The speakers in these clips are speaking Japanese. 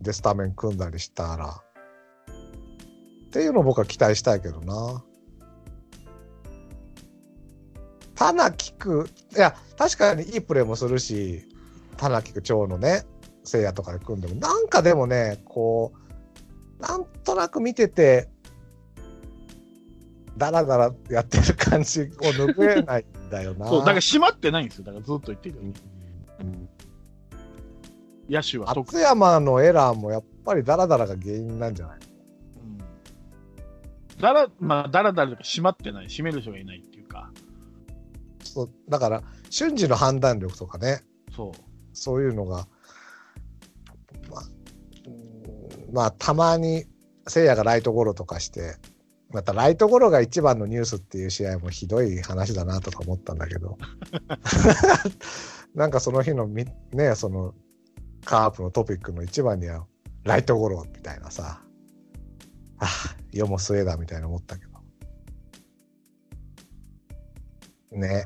でスタメン組んだりしたら。っていうのを僕は期待したいけどな。田中菊、いや、確かにいいプレーもするし、田中菊長のね、聖夜とかで組んでも、なんかでもね、こう、なんとなく見てて、だらだらやってる感じを拭えないんだよな。そう、だから閉まってないんですよ。だからずっと言ってるよ。うん野手は。特松山のエラーもやっぱりダラダラが原因なんじゃないうん。だら、まあ、だらだらとか閉まってない、閉める人がいないっていうか、そうだから瞬時の判断力とかね。そう。そういうのがまあうんまあたまにせいやがライトゴロとかしてまたライトゴロが一番のニュースっていう試合もひどい話だなとか思ったんだけど。なんかその日のみねそのカープのトピックの一番にはライトゴロみたいなさ。あ世も末だみたいな思ったけど。ね。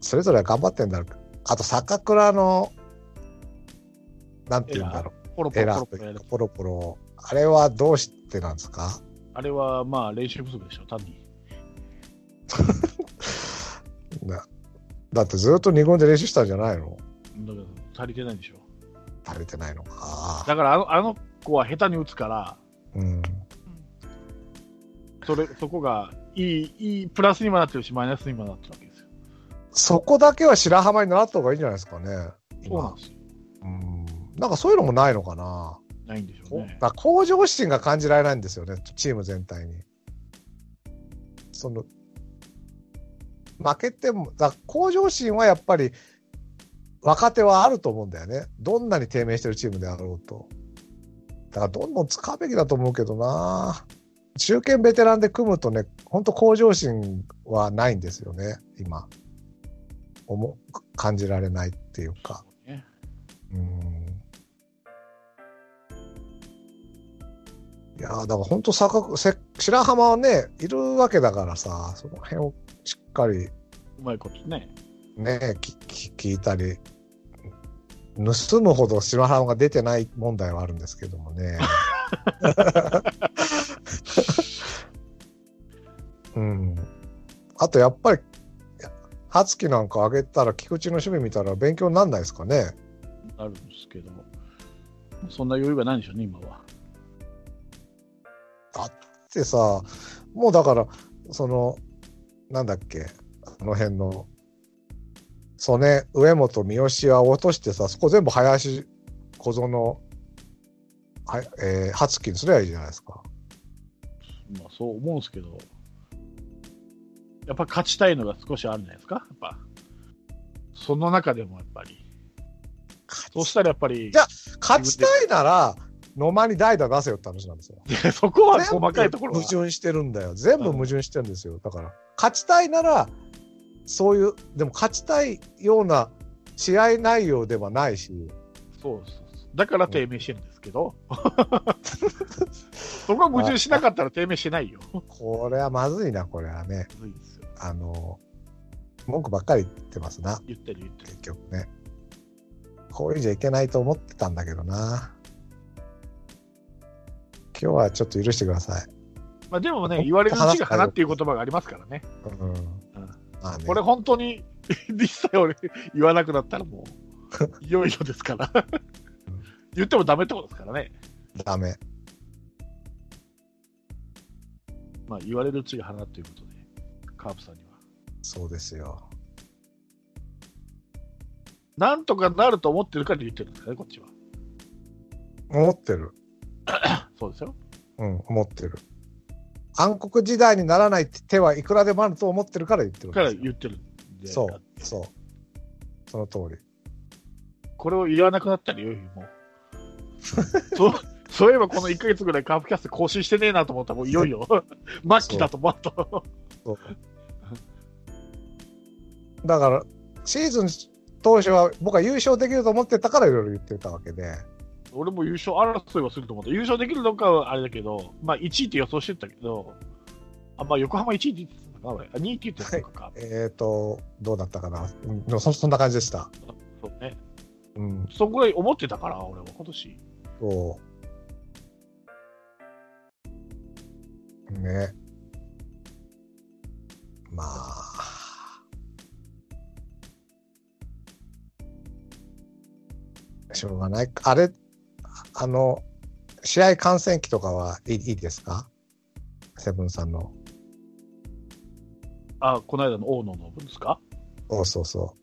それぞれ頑張ってんだろう。あと坂倉のなんて言うんだろう。エポロポロポロ。ポロポロ。あれはどうしてなんですか？あれはまあ練習不足でしょ、単に。なだってずっと二軍で練習したんじゃないの？足りてないでしょ。足りてないのかだからあのあの子は下手に打つから、うんそれそこがいいいいプラスにもなってるし、マイナスにもなってるわけですよ。そこだけは白浜に習った方がいいんじゃないですかね今そうなんですよ。うんなんかそういうのもないのかなないんでしょうね。だ向上心が感じられないんですよね、チーム全体に。その負けても、だ向上心はやっぱり若手はあると思うんだよね。どんなに低迷してるチームであろうと。だからどんどん使うべきだと思うけどな。中堅ベテランで組むとね、本当向上心はないんですよね、今。思感じられないっていうか。ねうんいやーだから本当坂せ白浜はねいるわけだからさその辺をしっかりうまいことね。ねきき聞いたり盗むほど白浜が出てない問題はあるんですけどもね。うん、あとやっぱり初期なんか上げたら菊池の趣味見たら勉強になんないですかね。あるんですけども。そんな余裕がないんでしょうね、今は。ってさもうだからそのなんだっけあの辺の曽根上本三好は落としてさそこ全部林小園はいえー、初期にすればいいじゃないですか。まあそう思うんですけど、やっぱ勝ちたいのが少しあるんじゃないですか、やっぱ。その中でもやっぱり。そうしたらやっぱりじ、ゃ勝ちたいなら野間に代打出せよって話なんですよ。そこは細かいところ矛盾してるんだよ。全部矛盾してるんですよ。だから、勝ちたいなら、そういう、でも勝ちたいような試合内容ではないし、そうそうそうだから低迷してるんですけど、そこは矛盾しなかったら低迷してないよ。これはまずいな、これはね。むずいですよ。あの、文句ばっかり言ってますな、言ってる言ってる。結局ね。こういうんじゃいけないと思ってたんだけどな。今日はちょっと許してください。まあでもね、言われるうちが花っていう言葉がありますからね。うん。まあねこれ本当に実際俺言わなくなったらもう、いよいよですから。言ってもダメってことですからね。ダメ。まあ言われるうちが花ということで、カープさんには。そうですよ。なんとかなると思ってるから言ってるんですかね、こっちは。思ってる。そうですよ。うん、思ってる。暗黒時代にならない手はいくらでもあると思ってるから言ってるんから言ってる。そう、そう。その通り。これを言わなくなったらいよもう。そう、そういえばこの1ヶ月ぐらいカープキャスト更新してねえなと思ったらもういよいよ、末期だと思うと。そうだから、シーズン当初は僕は優勝できると思ってたからいろいろ言ってたわけで、俺も優勝争いはすると思った。優勝できるのかはあれだけど、まあ1位って予想してたけど、あ、まあ横浜1位って言ってたのかな、俺。あ、2位って言ってたのか。えっ、ー、と、どうだったかな、うんそ、そんな感じでした。そうね。うん、そんぐ思ってたから、俺は今年。そう。ね。まあ。しょうがない。あれ、あの、試合観戦記とかはいいですか？セブンさんの。あ、この間の大野の分ですか？そうそうそ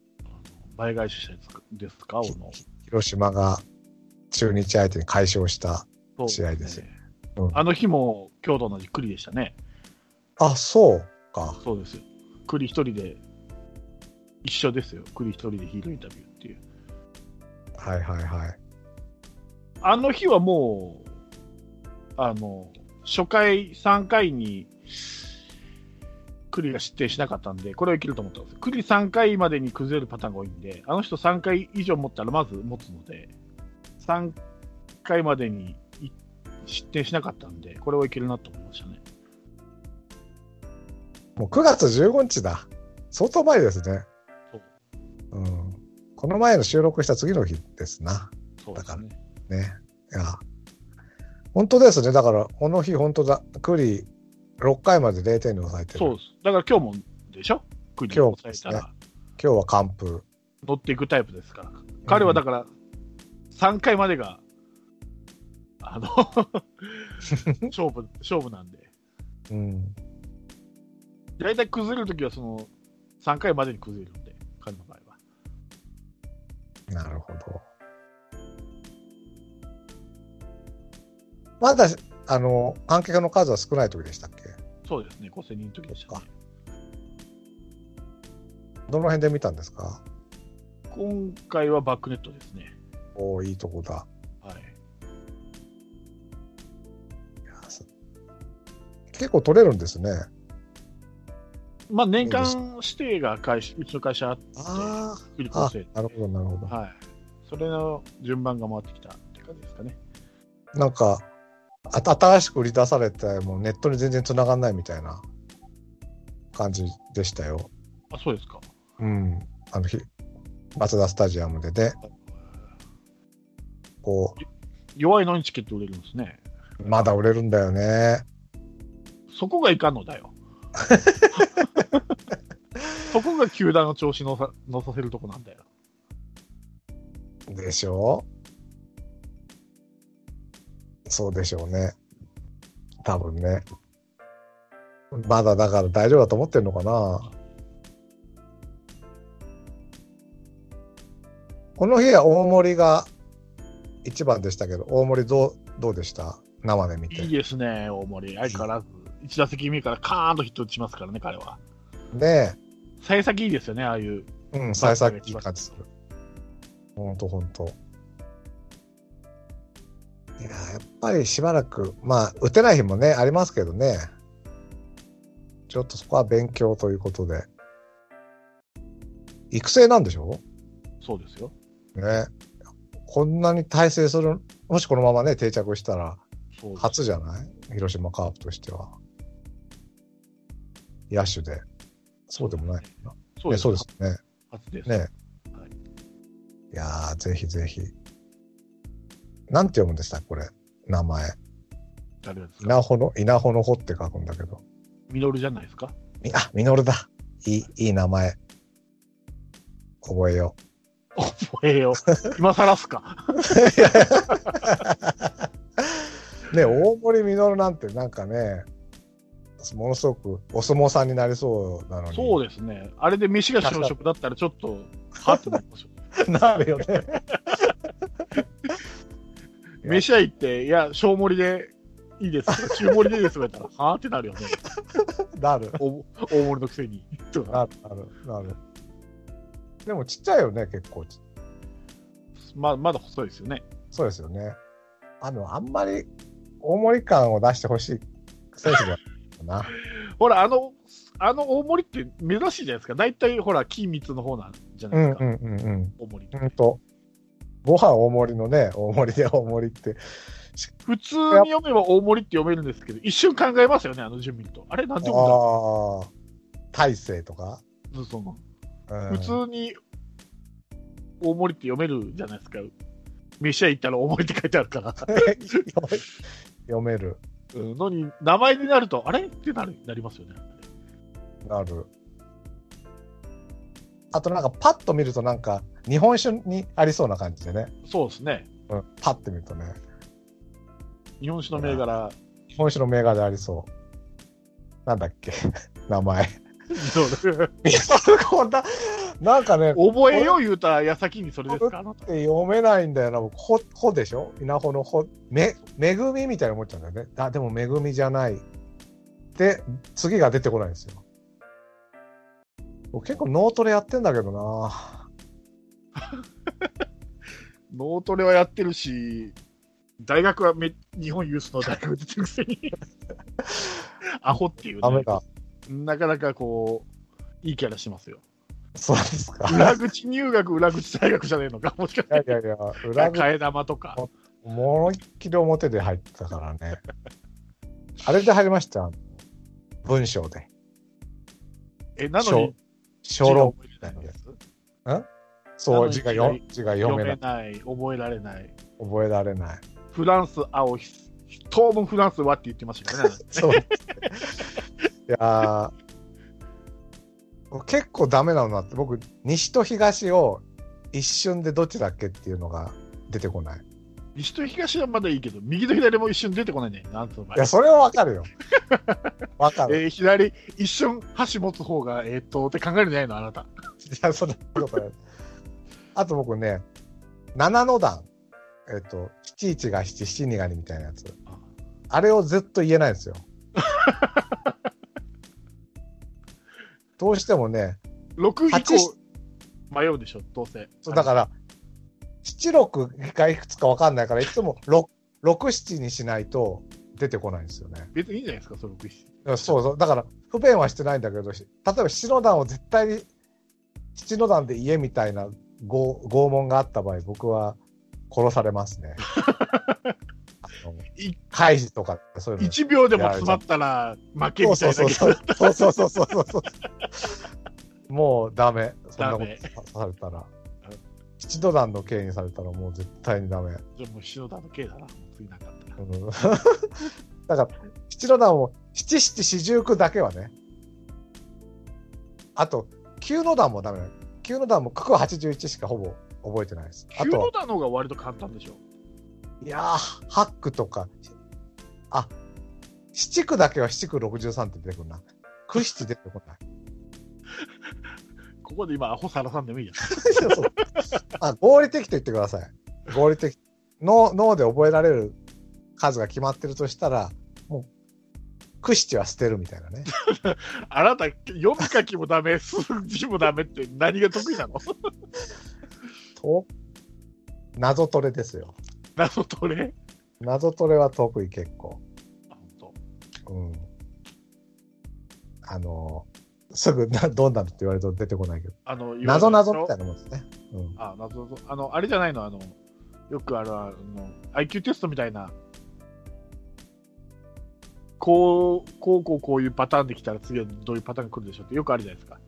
倍返ししたやつですか、う。大野。広島が中日相手に快勝した。試合ですよねうんあの日も京都同じ栗でしたね。あ、そうか。そうですよ。栗一人で、一緒ですよ。栗一人でヒーローインタビューっていう。はいはいはい。あの日はもう、あの、初回3回に、栗が失点しなかったんで、これはいけると思ったんですよ。栗3回までに崩れるパターンが多いんで、あの人3回以上持ったらまず持つので、3回までにい失点しなかったんで、これはいけるなと思いましたね。もう9月15日だ。相当前ですね。そううん。この前の収録した次の日ですな。そうですね。ね。いや。本当ですね。だから、この日本当だ。クリ6回まで0点に抑えてる。そうです。だから今日もでしょ？栗を抑えた今ら今日は完封。乗っていくタイプですから。彼はだから、3回までが、あの、勝負、勝負なんで。うん。大体崩れるときはその、3回までに崩れるんで、彼の場合は。なるほど。まだ、あの、観客の数は少ない時でしたっけ？そうですね、5000人の時でしたね。どの辺で見たんですか？今回はバックネットですね。おおいいとこだ。はい。結構取れるんですね。まあ、年間指定が会社うちの会社あって、あフリコ生、なるほど、なるほど。はい。それの順番が回ってきたって感じですかね。なんか、あ新しく売り出されて、もうネットに全然繋がんないみたいな感じでしたよ。あ、そうですか。うん。あの日、マツダスタジアムでね、こ弱いのにチケット売れるんですね。う、まだ売れるんだよね。そこがいかんのだよ。そこが球団の調子のさ乗させるとこなんだよ。でしょ？そうでしょうね。多分ね。まだだから大丈夫だと思ってんのかなこの日は大森が一番でしたけど、大森どう、どうでした？生で見て。いいですね、大森。相変わらず。1打席目からカーンとヒット打ちますからね、彼は。ね幸先いいですよね、ああいう。え。うん、幸先いい感じする。ほんとほんと。いや、やっぱりしばらく、まあ、打てない日もね、ありますけどね。ちょっとそこは勉強ということで。育成なんでしょ？そうですよ。ね。こんなに大成する、もしこのままね、定着したら、初じゃない？広島カープとしては。野手で。そうでもないな。そうですねそうですね。初です。ね。はいいやー、ぜひぜひ。なんて読むんでしたこれ？名前。誰ですか？稲穂の、稲穂の穂って書くんだけど。ミノルじゃないですか？みあ、ミノルだ。いい、いい名前。覚えよ覚えよう。今更っすか？う。ね、大森ミノルなんてなんかね、ものすごくお相撲さんになりそうなのに。そうですね。あれで飯が小食だったらちょっと、はってなりますよ。なるよね。飯屋行って、いや、小盛りでいいです中盛りでいいですとか言ったら、はーってなるよね。なる。大大盛りのくせに。なる、なる、なる。でもちっちゃいよね、結構。ままだ細いですよね。そうですよね。あの、あんまり大盛り感を出してほしい選手ではないか ほら、あの、あの大盛りって珍しいじゃないですか。大体、ほら、金密の方なんじゃなな。いですか。うんうんうんうん。大盛り。ほんと。ご飯大盛りのね、大盛りで大盛りって。普通に読めば大盛りって読めるんですけど、一瞬考えますよね、あの順見ると。あれ、なんて読むんだ。大勢とか？うそのうん、普通に大森って読めるじゃないですか。飯屋行ったら大森って書いてあるから。読める。うんのに、名前になると、あれ？ってなるなりますよね。なる。あとなんかパッと見るとなんか日本酒にありそうな感じでね。そうですね。うん、パッて見るとね。日本酒の銘柄、日本酒の銘柄でありそう。なんだっけ？名前。そうこんな、なんかね、覚えよう言うた矢先にそれですか？あなた読めないんだよな。僕ほ、ほでしょ？稲穂のほ、め、めぐみみたいな思っちゃうんだよね。あ、でもめぐみじゃない。で、次が出てこないんですよ。僕結構脳トレやってんだけどな。脳トレはやってるし、大学はめ日本有数の 大学出てるくせに、アホっていうね。なかなかこう、いいキャラしますよ。そうですか。裏口入学、裏口大学じゃねえのか、もしかして。いやいやいや、裏口替え玉とか。もう一気で表で入ってたからね。あれで入りました？文章で。え、なのに、小論字が覚えれないやつ？そう、字がよ字が読読めめない。ない、覚えられない。覚えられない。フランス青、当分フランスはって言ってましたからね。そう。いやー結構ダメなのなって、僕、西と東を一瞬でどっちだっけっていうのが出てこない。西と東はまだいいけど、右と左も一瞬出てこないね。なんつうのいや、それはわかるよ。わかる。えー左、一瞬箸持つ方が、えーっと、って考えるんじゃないのあなた。いや、そんなことない。あと僕ね、七の段。えっ、と、七一が七、七二が二みたいなやつ。あれをずっと言えないんですよ。どうしてもね、6以降、迷うでしょ、どうせ。そうだから、七六がいくつかわかんないから、いつも六、六七にしないと出てこないんですよね。別にいいんじゃないですか、その6いやそうそう。だから、不便はしてないんだけど、し例えば七の段を絶対に、七の段で言えみたいな拷拷問があった場合、僕は殺されますね。あのい開示とかそういうの。1秒でも詰まったら負けそうみたそいうなそうそうそうそうそうそうそう。もうダメ。そんなことされたら。七度段の刑にされたらもう絶対にダメ。じゃあもう篠田の刑だな、次なかったら。うん だから、七度段を七七四十九だけはね。あと、九の段もダメ。九の段も九九八十一しかほぼ覚えてないです。あ9のと、段の方が割と簡単でしょ。いやー、八九とか、あ、七九だけは七九六十三って出てくるな。九七出てこない。ここで今、アホさらさんでもいいや。あ合理的と言ってください。合理的。脳脳で覚えられる数が決まってるとしたら、もう、九七は捨てるみたいなね。あなた、読み書きもダメ、数字もダメって何が得意なの？と、謎トレですよ。謎トレ？謎トレは得意結構。あ本当うん。あの、すぐな、どんなのって言われると出てこないけど。あの、謎謎みたいな。なもんですね。うん。あ、謎謎。あの、あれじゃないの、あの、よくある、あの、IQ テストみたいな。こう、こう、こう、こういうパターンできたら次はどういうパターンが来るでしょうってよくあるじゃないですか。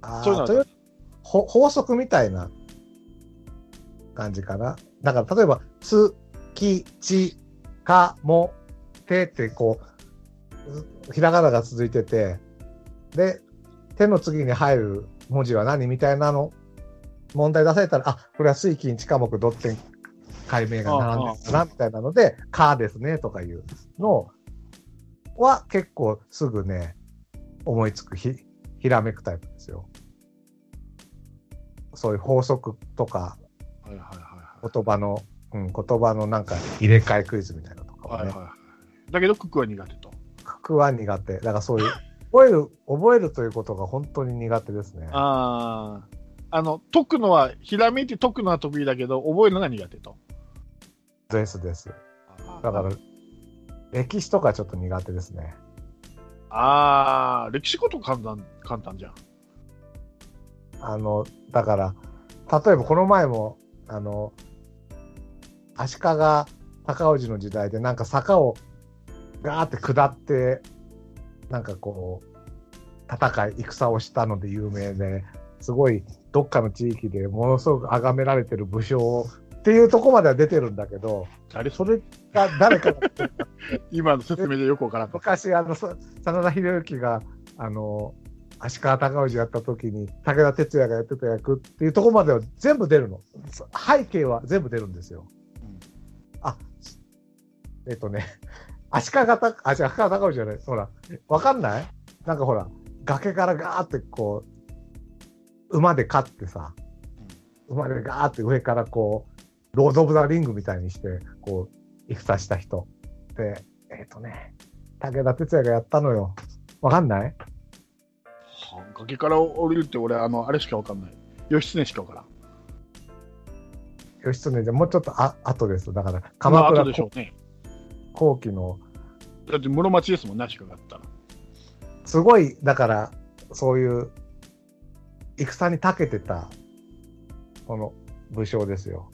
あそういうのほ法則みたいな感じかな。だから、例えば、つ、き、ち、か、も、てって、こう、ひらがなが続いてて、で、手の次に入る文字は何みたいなの、問題出されたら、あ、これは水金地科目ドッテン解明が並んでるんだな、みたいなので、かですね、とかいうのは結構すぐね、思いつくひ、ひらめくタイプですよ。そういう法則とか、はいはいはいはい。言葉の、うん、言葉のなんか入れ替えクイズみたいなのとかはね、はいはいはい。だけど、クックは苦手と。僕は苦手。だからそういう、覚える、覚えるということが本当に苦手ですね。ああ。あの、解くのは、ひらめいて解くのは得意だけど、覚えるのが苦手と。ですです。だから、歴史とかちょっと苦手ですね。ああ、歴史こと簡単、簡単じゃん。あの、だから、例えばこの前も、あの、足利高氏の時代でなんか坂をガーって下って、なんかこう、戦い、戦をしたので有名で、すごいどっかの地域でものすごく崇められてる武将っていうとこまでは出てるんだけど、誰それが誰かが 今の説明でよくわからん。昔、あの、そ真田広之が、あの、足利尊氏やった時に、武田鉄矢がやってた役っていうところまでは全部出るの。背景は全部出るんですよ。うんあ、えっとね、足利た、あ、違う、足利尊氏じゃない。ほら、わかんない？なんかほら、崖からガーってこう、馬で勝ってさ、馬でガーって上からこう、ロード・オブ・ザ・リングみたいにして、こう、戦した人。で、えっ、とね、武田鉄矢がやったのよ。わかんない？はあ崖から降りるって俺、あの、あれしかわかんない。義経しかわからん。義経じゃもうちょっとあ後です。だから、鎌倉でしょうね。後期の、だって室町ですもんね、足利だったら。すごい、だから、そういう、戦に長けてた、この武将ですよ。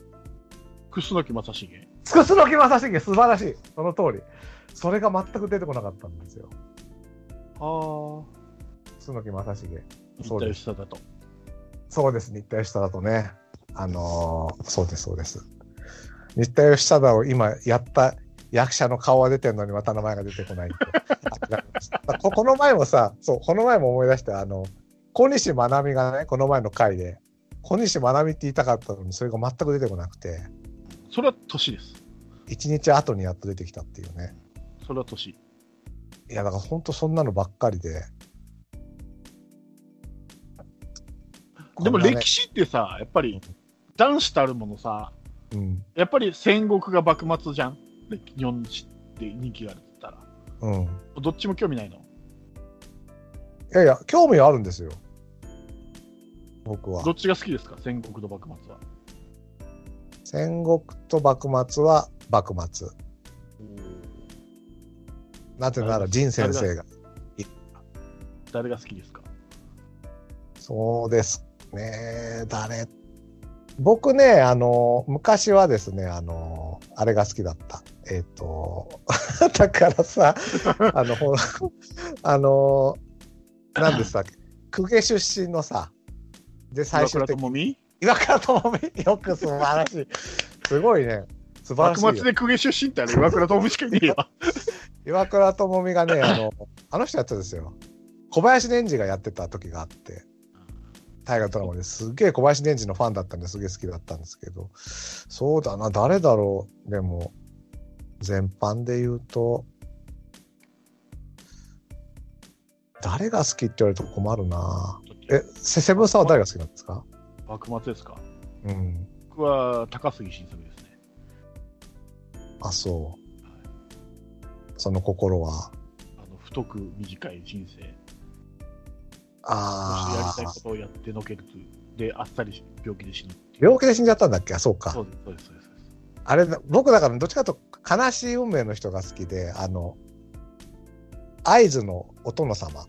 楠木正成。つくすのき正成、素晴らしい。その通り。それが全く出てこなかったんですよ。あ楠木正成。そうです。義貞と。そうです、新田義貞とね。あのーそうです、そうです。新田義貞を今やった役者の顔は出てるのにまた名前が出てこないって。あここの前もさ、そう、この前も思い出して、あの、小西真奈美がね、この前の回で、小西真奈美って言いたかったのに、それが全く出てこなくて、それは年です。一日後にやっと出てきたっていうね。それは年。いや、だから本当そんなのばっかりで。でも歴史ってさ、やっぱり男子たるものさ、うん。やっぱり戦国が幕末じゃん。歴日本史って人気があるって言ったら。うん。いどっちも興味ないの？やいや、興味はあるんですよ。僕はど。っちが好きですか？戦国と幕末は。戦国と幕末は幕末。なぜなら仁先生が。誰が好きですか？そうですね。誰？僕ね、あの、昔はですね、あの、あれが好きだった。えっ、と、だからさ、あの、あの、何でしたっけ、公家出身のさ、で、最終的に、岩倉智美？よく素晴らしい。すごいね。素晴らしいよ。幕末で公家出身ってあれ岩倉智美しかいねえよ。岩倉智美がね、あの、あの人やったんですよ。小林年次がやってた時があって、大河ドラマですげえ小林年次のファンだったんですげえ好きだったんですけど、そうだな、誰だろう？でも、全般で言うと、誰が好きって言われると困るな。え、セセブンさんは誰が好きなんですか？幕末ですか？うん。僕は高杉晋作ですね。あ、そう。その心は。あの太く短い人生、そしてやあありたいこ、とをやってのけるとで、あっさりし病気で死ぬ。病気で死んじゃったんだっけ？あ、そうかそうです。そうですあれだ、僕だからどっちかと悲しい運命の人が好きで、あの、合図のお殿様。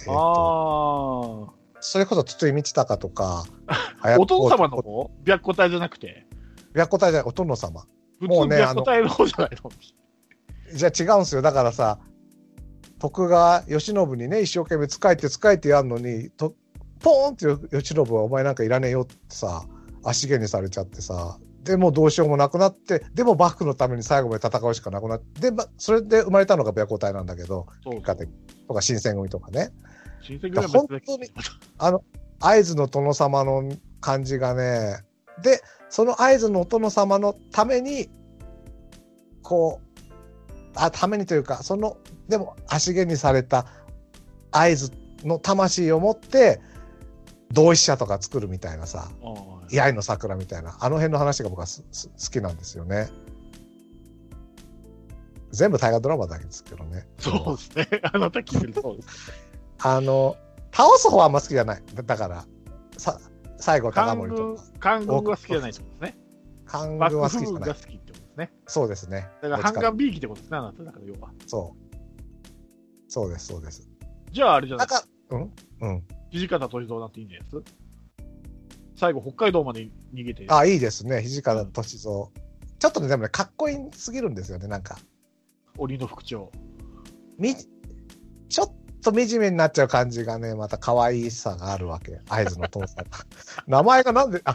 えっとあそれこそ筒井道隆とか、あ、お殿様のお方？白虎隊じゃなくて、白虎隊じゃない、お殿様。普もうね通白虎隊の方じゃないの？じゃあ違うんですよ。だからさ、徳川慶喜にね、一生懸命仕えて仕えてやるのに、とポーンって慶喜はお前なんかいらねえよってさ、足毛にされちゃってさ、でもうどうしようもなくなって、でも幕府のために最後まで戦うしかなくなって、で、ま、それで生まれたのが白虎隊なんだけど、結果的にとか新選組とかね。親戚が別だ本当に合図の殿様の感じがね、で、その合図のお殿様のために、こう、あ、ためにというか、その、でも足毛にされた合図の魂を持って、同志社とか作るみたいなさ、あ居合の桜みたいな、あの辺の話が僕は好きなんですよね。全部大河ドラマだけですけどね。そうですね。あなた聞いてるそうです。あの、倒す方はあんま好きじゃない。だだから、さ最後、高森とか、、官軍が好きじゃないってことですね。官幕軍は好きじゃない。好きってことですね。そうですね。だから半眼美意気ってことですね、あなただから要は。そう。そうです、そうです。じゃああれじゃなないんですか、うん？うん。土方歳三なんていいんじゃないです最後、北海道まで逃げて、あ、いいですね。土方歳三。ちょっとね、でもね、かっこいいすぎるんですよね、なんか。鬼の副長。み、ちょっと惨めになっちゃう感じがね、また可愛さがあるわけ。合図の父さん。名前がなんで、あ、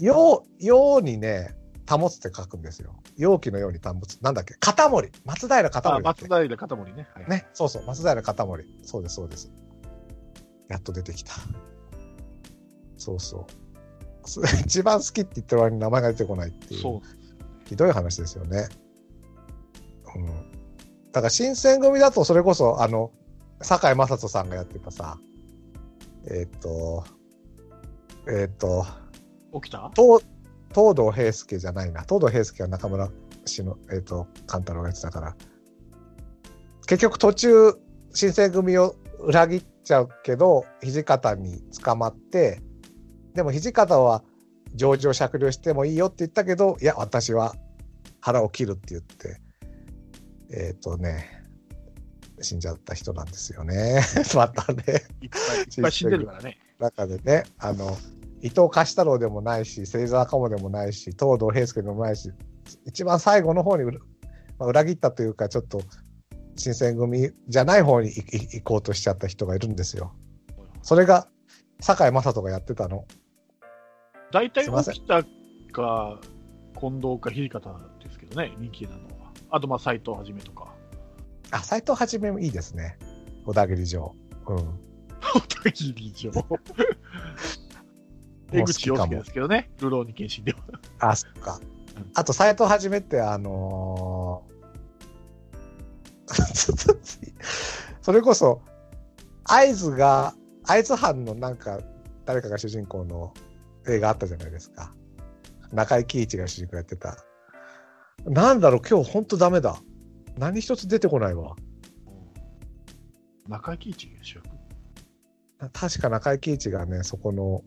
よう、ようにね、保つって書くんですよ。容器のように保つ。なんだっけ？片森。松平片あ森松平片森ね。はい、ね、そうそう、松平片森。そうです、そうです。やっと出てきた。そうそう。そ 一番好きって言ってる割に名前が出てこないっていう。そう。ひどい話ですよね。うん。だから新選組だとそれこそ、あの、堺雅人さんがやってたさ、えーっ、と、えーっ、と、起きた？東東堂平介じゃないな。東堂平介は中村氏の、えーっ、と、勘太郎がやってたから。結局途中、新選組を裏切っちゃうけど、土方に捕まって、でも土方は上場酌量してもいいよって言ったけど、いや、私は腹を切るって言って、えっ、とね、死んじゃった人なんですよね。またね。いっぱいいっぱい死んでるからね。中でね、あの、伊藤貸太郎でもないし、芹沢鴨でもないし、東堂平介でもないし、一番最後の方に裏,、まあ、裏切ったというか、ちょっと、新選組じゃない方に行行こうとしちゃった人がいるんですよ。それが、堺雅人がやってたの。大体すいません起きたか、近藤か土方ですけどね、人気なのは。あと、まあ、斎藤はじめとか。あ、斎藤はじめもいいですね。小田切城。うん。小田切城。江口洋介ですけどね、流浪に検診では。あ、そっかうん。あと、斎藤はじめって、あのーそれこそ、会津が、会津藩のなんか、誰かが主人公の映画あったじゃないですか。中井貴一が主人公やってた。なんだろう、今日ほんとダメだ。何一つ出てこないわ。中井貴一が主役？確か中井貴一がね、そこの、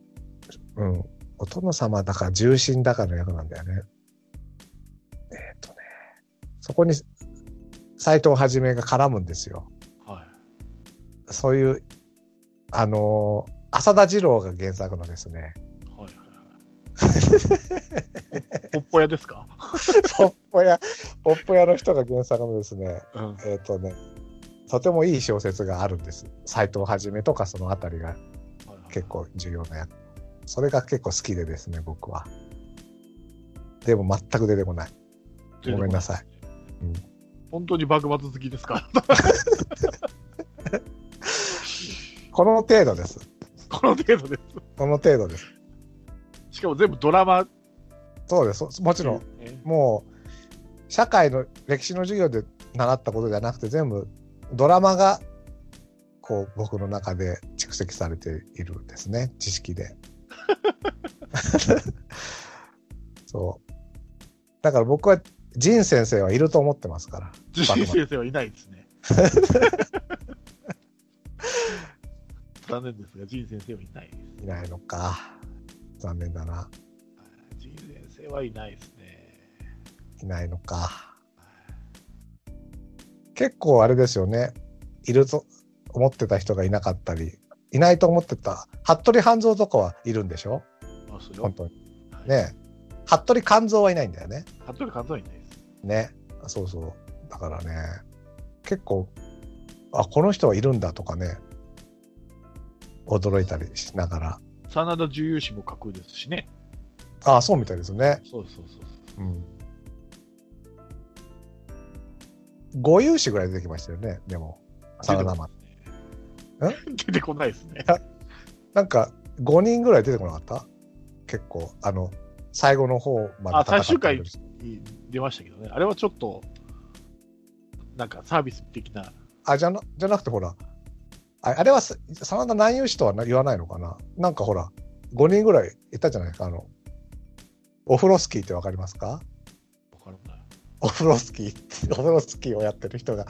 うん、お殿様だか重臣だかの役なんだよね。えっ、とね、そこに斎藤はじめが絡むんですよ。はい。そういう、あのー浅田次郎が原作のですね、はいはいはい。ポッポ屋ですか？ポッポ屋、ポッポ屋の人が原作のですね、うん。えっ、とね、とてもいい小説があるんです。斎藤はじめとかそのあたりが結構重要な役。それが結構好きでですね、僕は。でも全く出てこない。ごめんなさい。うん本当に幕末好きですか？この程度です。この程度です。この程度です。しかも全部ドラマ？そうです。そもちろん、ねもう、社会の歴史の授業で習ったことじゃなくて、全部ドラマが、こう、僕の中で蓄積されているんですね、知識で。そう。だから僕は、仁先生はいると思ってますから。自信先生はいないですね。残念ですが、仁先生はいないです。いないのか。残念だな。仁先生はいないですね。いないのか。結構あれですよね。いると思ってた人がいなかったり、いないと思ってた、服部半蔵とかはいるんでしょ？本当に。はいね服部勘蔵はいないんだよね。服部勘蔵はいない。ね。そうそう。だからね、結構、あ、この人はいるんだとかね、驚いたりしながら。真田重勇士も架空ですしね。あそうみたいですね。そうそうそうそう。うん。五勇士ぐらい出てきましたよね、でも。サラダマン。出てこないですね。なんか、5人ぐらい出てこなかった？結構、あの、最後の方まであ最終回出ましたけどね。あれはちょっと、なんかサービス的な。あ、じゃな、じゃなくてほら、ああれはさ真田南勇士とはな言わないのかな？なんかほら、5人ぐらいいたじゃない？ですか、あの、オフロスキーってわかりますか？オフロスキー、オフロスキーをやってる人が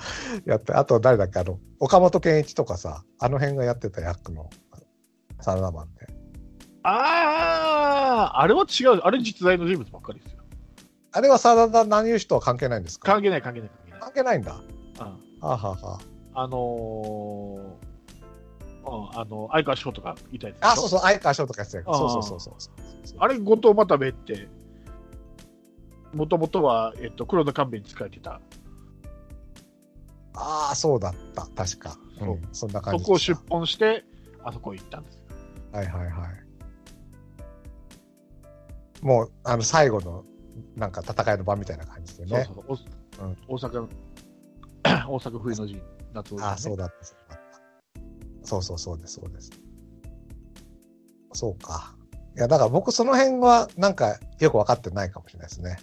やって、あと誰だっけ、あの、岡本健一とかさ、あの辺がやってた役の、サラダマンで。ああ、あれは違う。あれ実在の人物ばっかりですよ。あれは真田南勇士とは関係ないんですか？関係ない関係ない関係ない。んだ。はうんあ、はあはあのー、うん、あの、相川翔とかいたやつでしょ？あ、あ、そうそう、相川翔とかやってたそうそうそうそうそう。あれ、後藤又兵衛って、もともとは、えっと、黒田官兵衛に仕えてた。ああ、そうだった、確か。そううん、そんな感じそこを出奔して、あそこ行ったんですよ。はいはいはい。もう、あの、最後の、なんか戦いの場みたいな感じでね。そうそう大阪の、大阪冬の陣、夏の陣ねああ、そうだった、そう。そうそうそうです、そうです。そうか。いや、だから僕その辺は、なんか、よく分かってないかもしれないですね。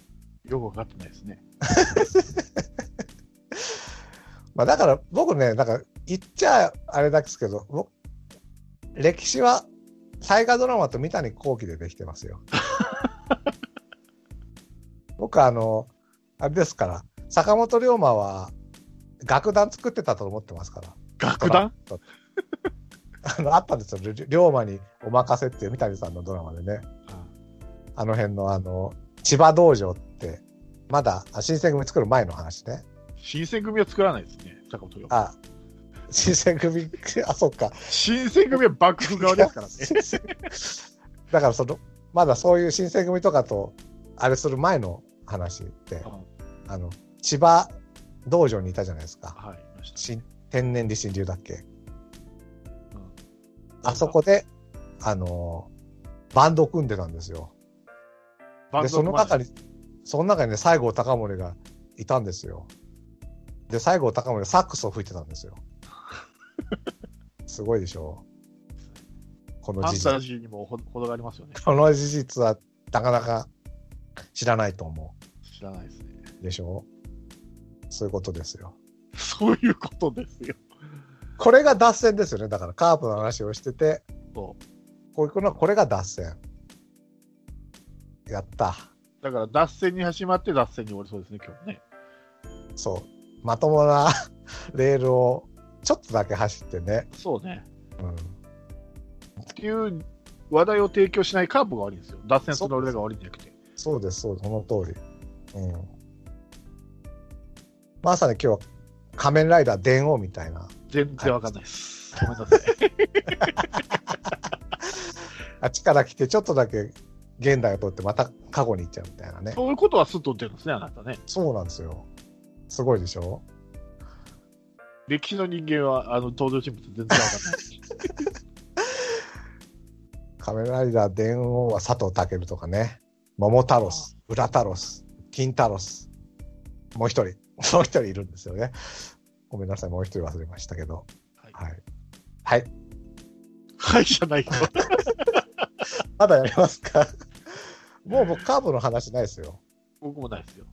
よく分かってないですね。まあだから僕ね、なんか言っちゃあれですけど、僕歴史は大河ドラマと三谷幸喜でできてますよ。僕あの、あれですから、坂本龍馬は楽団作ってたと思ってますから。楽団？あの、あったんですよ。龍馬にお任せっていう三谷さんのドラマでね。あの辺のあの、千葉道場って、まだあ新選組作る前の話ね。新選組は作らないですね、坂本龍馬。あ、新選組、あ、そっか。新選組は幕府側ですからね。だからその、まだそういう新選組とかと、あれする前の話って、うんあの、千葉道場にいたじゃないですか。はい、天然理心流だっけ。うんあそこで、あのーバンド組んでたんですよ。で、バンドその中に、その中にね、西郷隆盛がいたんですよ。で、西郷隆盛がサックスを吹いてたんですよ。すごいでしょこの事ファンタ実。ジーにもがありますよね。この事実はなかなか知らないと思知らないですね。う。でしょ？そういうことですよ。そういうことですよ。これが脱線ですよね。だからカープの話をしてて、そこういうのはこれが脱線。やった。う。だから脱線に始まって脱線に終わりそうですね、今日ね。そう。まともな レールをちょっとだけ走ってね。そうね。うん。っていう話題を提供しないカープが悪いんですよ。脱線する俺らが悪いんじゃなくて。そうです、そうです。その通り。うん。まさに今日は仮面ライダー電王みたいな。全然わかんないです。ごめんなさい。あっちから来てちょっとだけ現代を取ってまた過去に行っちゃうみたいなね。そういうことはすっとってるんですね、あなたね。そうなんですよ。すごいでしょ？歴史の人間は、あの、登場人物全然わかんない。仮面ライダー電王は佐藤健とかね。桃太郎ス、裏太郎ス、金太郎ス。もう一人、もう一人いるんですよね。ごめんなさい、もう一人忘れましたけど。はいはい。はい。はいじゃないよ。まだやりますか？もう僕カーブの話ないですよ。僕もないですよ。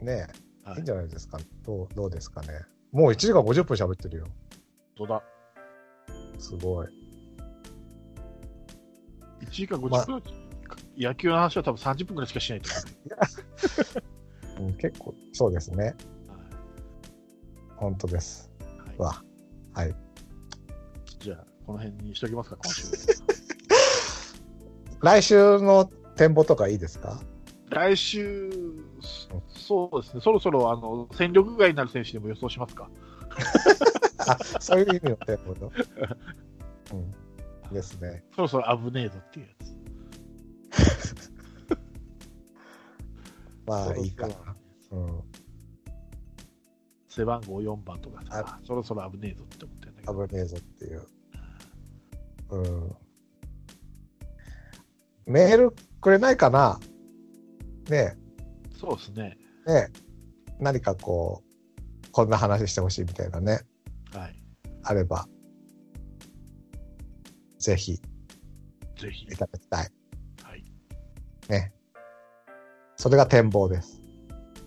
ねえ。はいいいんじゃないですか？どう、どうですかね？もう1時間50分喋ってるよ。本当だ。すごい。1時間50分、野球の話は多分30分ぐらいしかしないと思うん、結構、そうですね。う。はい本当です。はいわ。はい。じゃあ、この辺にしときますか、今週。来週の展望とかいいですか？来週、そうですね、そろそろあの戦力外になる選手でも予想しますか。あ、そういう意味の展望の？うん。ですね。そろそろ危ねえぞっていうやつ。まあ、いいかな。うん。背番号4番とかさ、そろそろ危ねえぞって思ってるんだけど。危ねえぞっていう。うん。メールくれないかな？ねそうですね。え、ねえ。何かこう、こんな話してほしいみたいなね、はい。あれば、ぜひぜひい。ただきたい。はい。ね。それが展望です。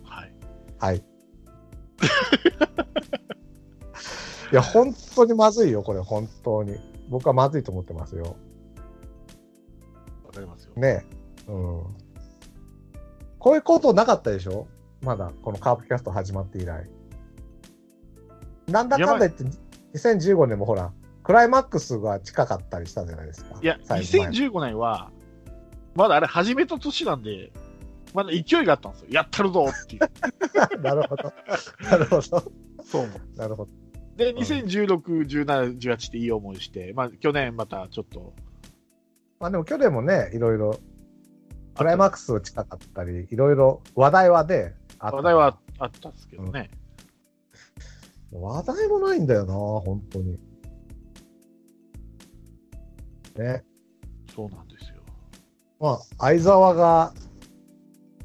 はい。はい。いや、本当にまずいよ、これ、本当に。僕はまずいと思ってますよ。わかりますよ。ねえ。うん。こういうことなかったでしょ？まだ、このカープキャスト始まって以来。なんだかんだ言って、2015年もほら、クライマックスが近かったりしたじゃないですか。いや、最後前2015年は、まだあれ始めた年なんで、まだ勢いがあったんですよ。やったるぞっていう。なるほど。なるほど。そう。なるほど。で、2016、17、18っていい思いして、まあ去年またちょっと、まあでも去年もね、いろいろ、クライマックス近かったり、いろいろ話題はね、あった話題はあったんですけどね。話題もないんだよな、本当に。ね。そうなんですよ。まあ、相沢が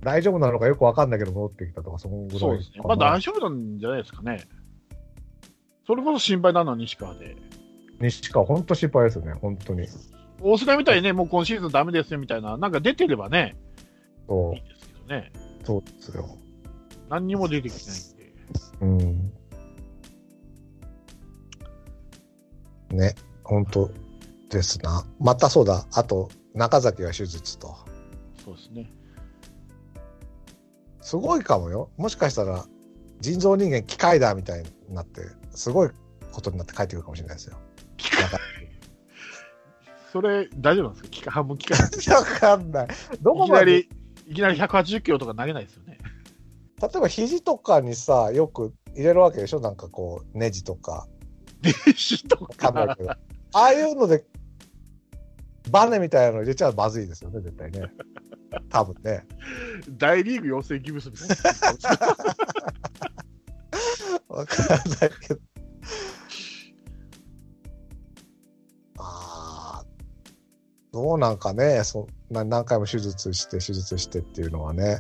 大丈夫なのかよくわかんないけど戻ってきたとか、そのぐらいそうですね。まあ大丈夫なんじゃないですかね。それこそ心配なのは西川で。西川、本当心配ですよね、本当に。大須賀みたいにね、もう今シーズンダメですよみたいな、なんか出てればね、そいいですけどね。う、そうですよ。何にも出てきてないんで。うん。ね、本当ですな。またそうだ、あと、中崎が手術と。そうですね。すごいかもよ。もしかしたら、人造人間機械だみたいになって、すごいことになって帰ってくるかもしれないですよ。中 それ、大丈夫なんですか？機械半分機械 わかんない。どいこまで、きなり、いきなり180キロとか投げないですよね。例えば肘とかにさ、よく入れるわけでしょ？なんかこう、ネジとか。電子とわか。ああいうので、バネみたいなの入れちゃまずいですよね、絶対ね。多分ね。大リーグ養成義務すみたいな。わかんないけど。ああ、どうなんかね、そな何回も手術して、手術してっていうのはね。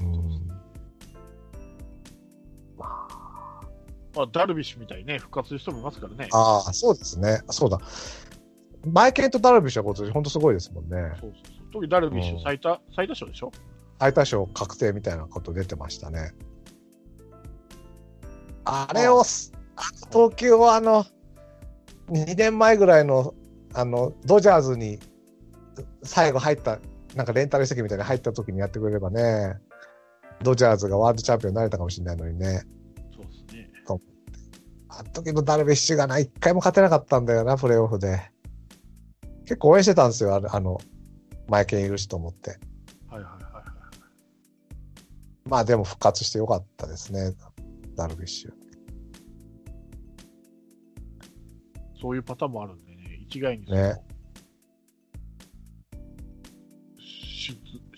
うん。ままあ、ダルビッシュみたいにね、復活する人もいますからね。あ、ああ、そうですね。そうだ。マイケンとダルビッシュは今年本当すごいですもんね。そうそうそう特にダルビッシうんュ最多、最多勝でしょ？最多勝確定みたいなこと出てましたね。あれをす、あの投球をあの、2年前ぐらいの、あの、ドジャーズに最後入った、なんかレンタル移籍みたいに入った時にやってくれればね、ドジャーズがワールドチャンピオンになれたかもしれないのにね。そうですね。あの時のダルビッシュがな、一回も勝てなかったんだよな、プレーオフで。結構応援してたんですよ、あの、あのマイケンいるしと思って。はいはいはいはい。まあでも復活してよかったですね、ダルビッシュ。そういうパターンもあるんでね、一概にね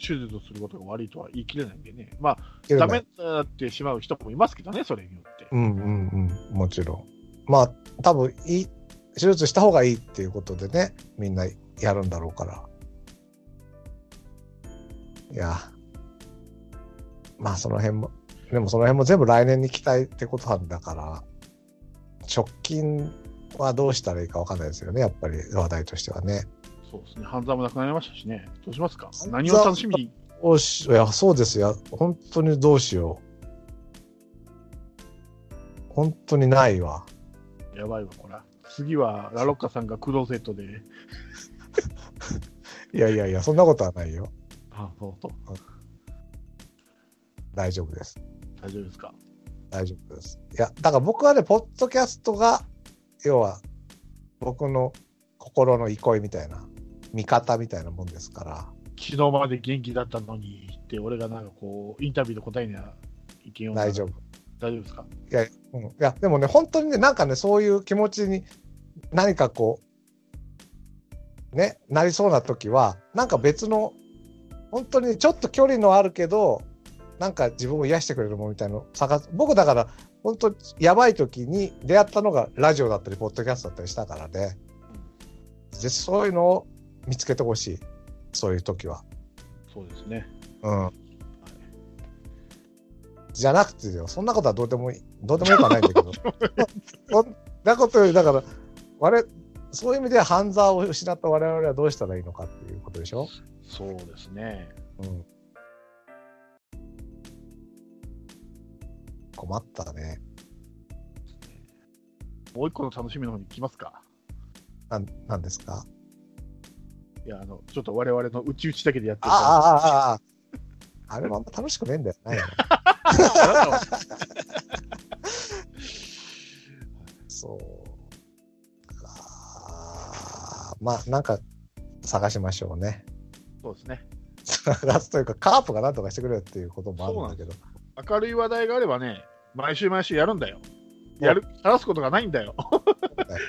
手術することが悪いとは言い切れないんでね、まあ、ダメになってしまう人もいますけどね、それによって。うんうんうん、もちろん。まあ、多分いい、手術した方がいいっていうことでね、みんなやるんだろうから。いや、まあその辺も、でもその辺も全部来年に期待ってことなんだから、直近はどうしたらいいかわかんないですよね、やっぱり話題としてはね。そうですね、半沢もなくなりましたしね、どうしますか？何を楽しみに、どうしいや、そうですよ。本当にどうしよう。本当にないわ。やばいわ、これ。次はラロッカさんがクローゼットで、いやいやいや、そんなことはないよ。あそうと、大丈夫です。大丈夫ですか？大丈夫です。いや、だから僕はね、ポッドキャストが、要は、僕の心の憩いみたいな、味方みたいなもんですから、昨日まで元気だったのにって、俺がなんかこう、インタビューの答えには意見を。大丈夫。大丈夫ですか？うん、いや、でもね、本当にね、なんかね、そういう気持ちに何かこう、ね、なりそうな時は、なんか別の、本当にちょっと距離のあるけど、なんか自分を癒してくれるものみたいなのを探す。僕だから、本当やばい時に出会ったのがラジオだったり、ポッドキャストだったりしたからね。でそういうのを見つけてほしい。そういう時は。そうですね。うん。じゃなくてよ、そんなことはどうでもいい、どうでもよくはないんだけど。そんなことより、だから、我そういう意味では半沢を失った我々はどうしたらいいのかっていうことでしょ？そうですね。うん。困ったね。もう一個の楽しみの方に行きますか。なん、なんですか？いや、あの、ちょっと我々のうちうちだけでやってるああ、ああ、ああ。あれもあんま楽しくねえんだよ。ないの そうまあ、なんか、探しましょうね。そうですね。探すというか、カープがなんとかしてくれっていうこともあるんだけど。明るい話題があればね、毎週毎週やるんだよ。やる、話すことがないんだよ。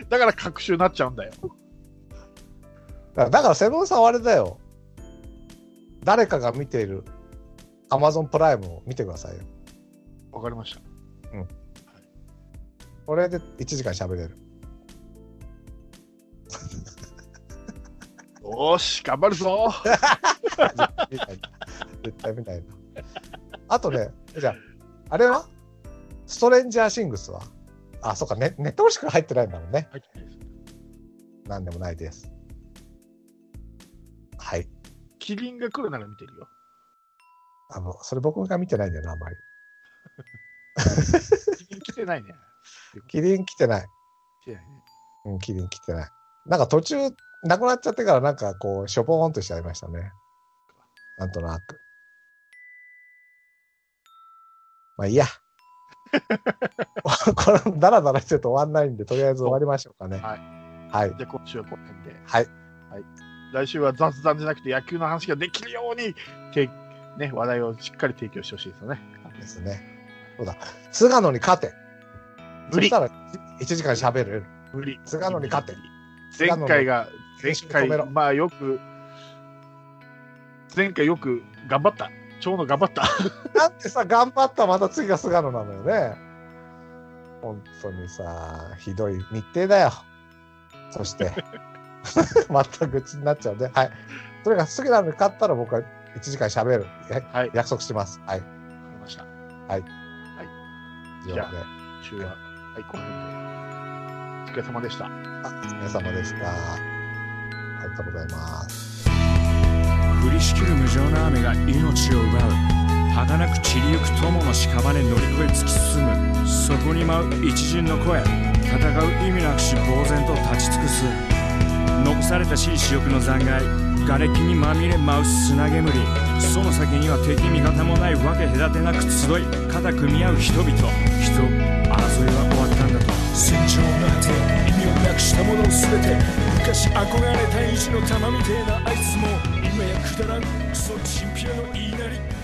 だから隔週になっちゃうんだよ。だから、だからセブンさんはあれだよ。誰かが見ているアマゾンプライムを見てくださいよ。わかりました。うんはいこれで1時間喋れる。よーし、頑張るぞ。絶対見ないな。あとね、じゃあ、あれは？ストレンジャーシングスは？あ、そうか、ね、ネットフリしか入ってないんだもんね。なんでもないです。はい。キリンが来るなら見てるよ。あの、それ僕が見てないんだよな、あんまり。キリン来てないね。キリン来てない。来てないね。うん、キリン来てない。なんか途中、なくなっちゃってから、なんかこう、しょぼーんとしちゃいましたね。なんとなく。まあいいや。これ、だらだらしてると終わんないんで、とりあえず終わりましょうかね。はい。はい。じゃあ今週はこの辺で。はい。来週は雑談じゃなくて野球の話ができるように、てね、話題をしっかり提供してほしいですよね。ですね。そうだ。菅野に勝て。無理そしたら、1時間喋れる。無理。菅野に勝て。前回が、前回、まあよく、前回よく頑張った。長野頑張った。だってさ、頑張ったまた次が菅野なのよね。本当にさ、ひどい日程だよ。そして、また愚痴になっちゃうんで、はい。とにかく菅野に勝ったら僕は1時間喋る。やはい。わか約束します。はい。りました。以上で。じゃ週は、はい、この辺で。お疲れ様でした。あ、お疲れ様でした。ありがとうございます。降りしきる無情な雨が命を奪う儚く散りゆく友の屍乗り越え突き進むそこに舞う一陣の声戦う意味なくし呆然と立ち尽くす残されたしい死力の残骸瓦礫にまみれ舞う砂煙その先には敵味方もないわけ隔てなく集い肩組み合う人々人争いは戦場の果て意味をなくしたもの全て昔憧れた意地の玉みてえなあいつも今やくだらん。クソチンピラの言いなり。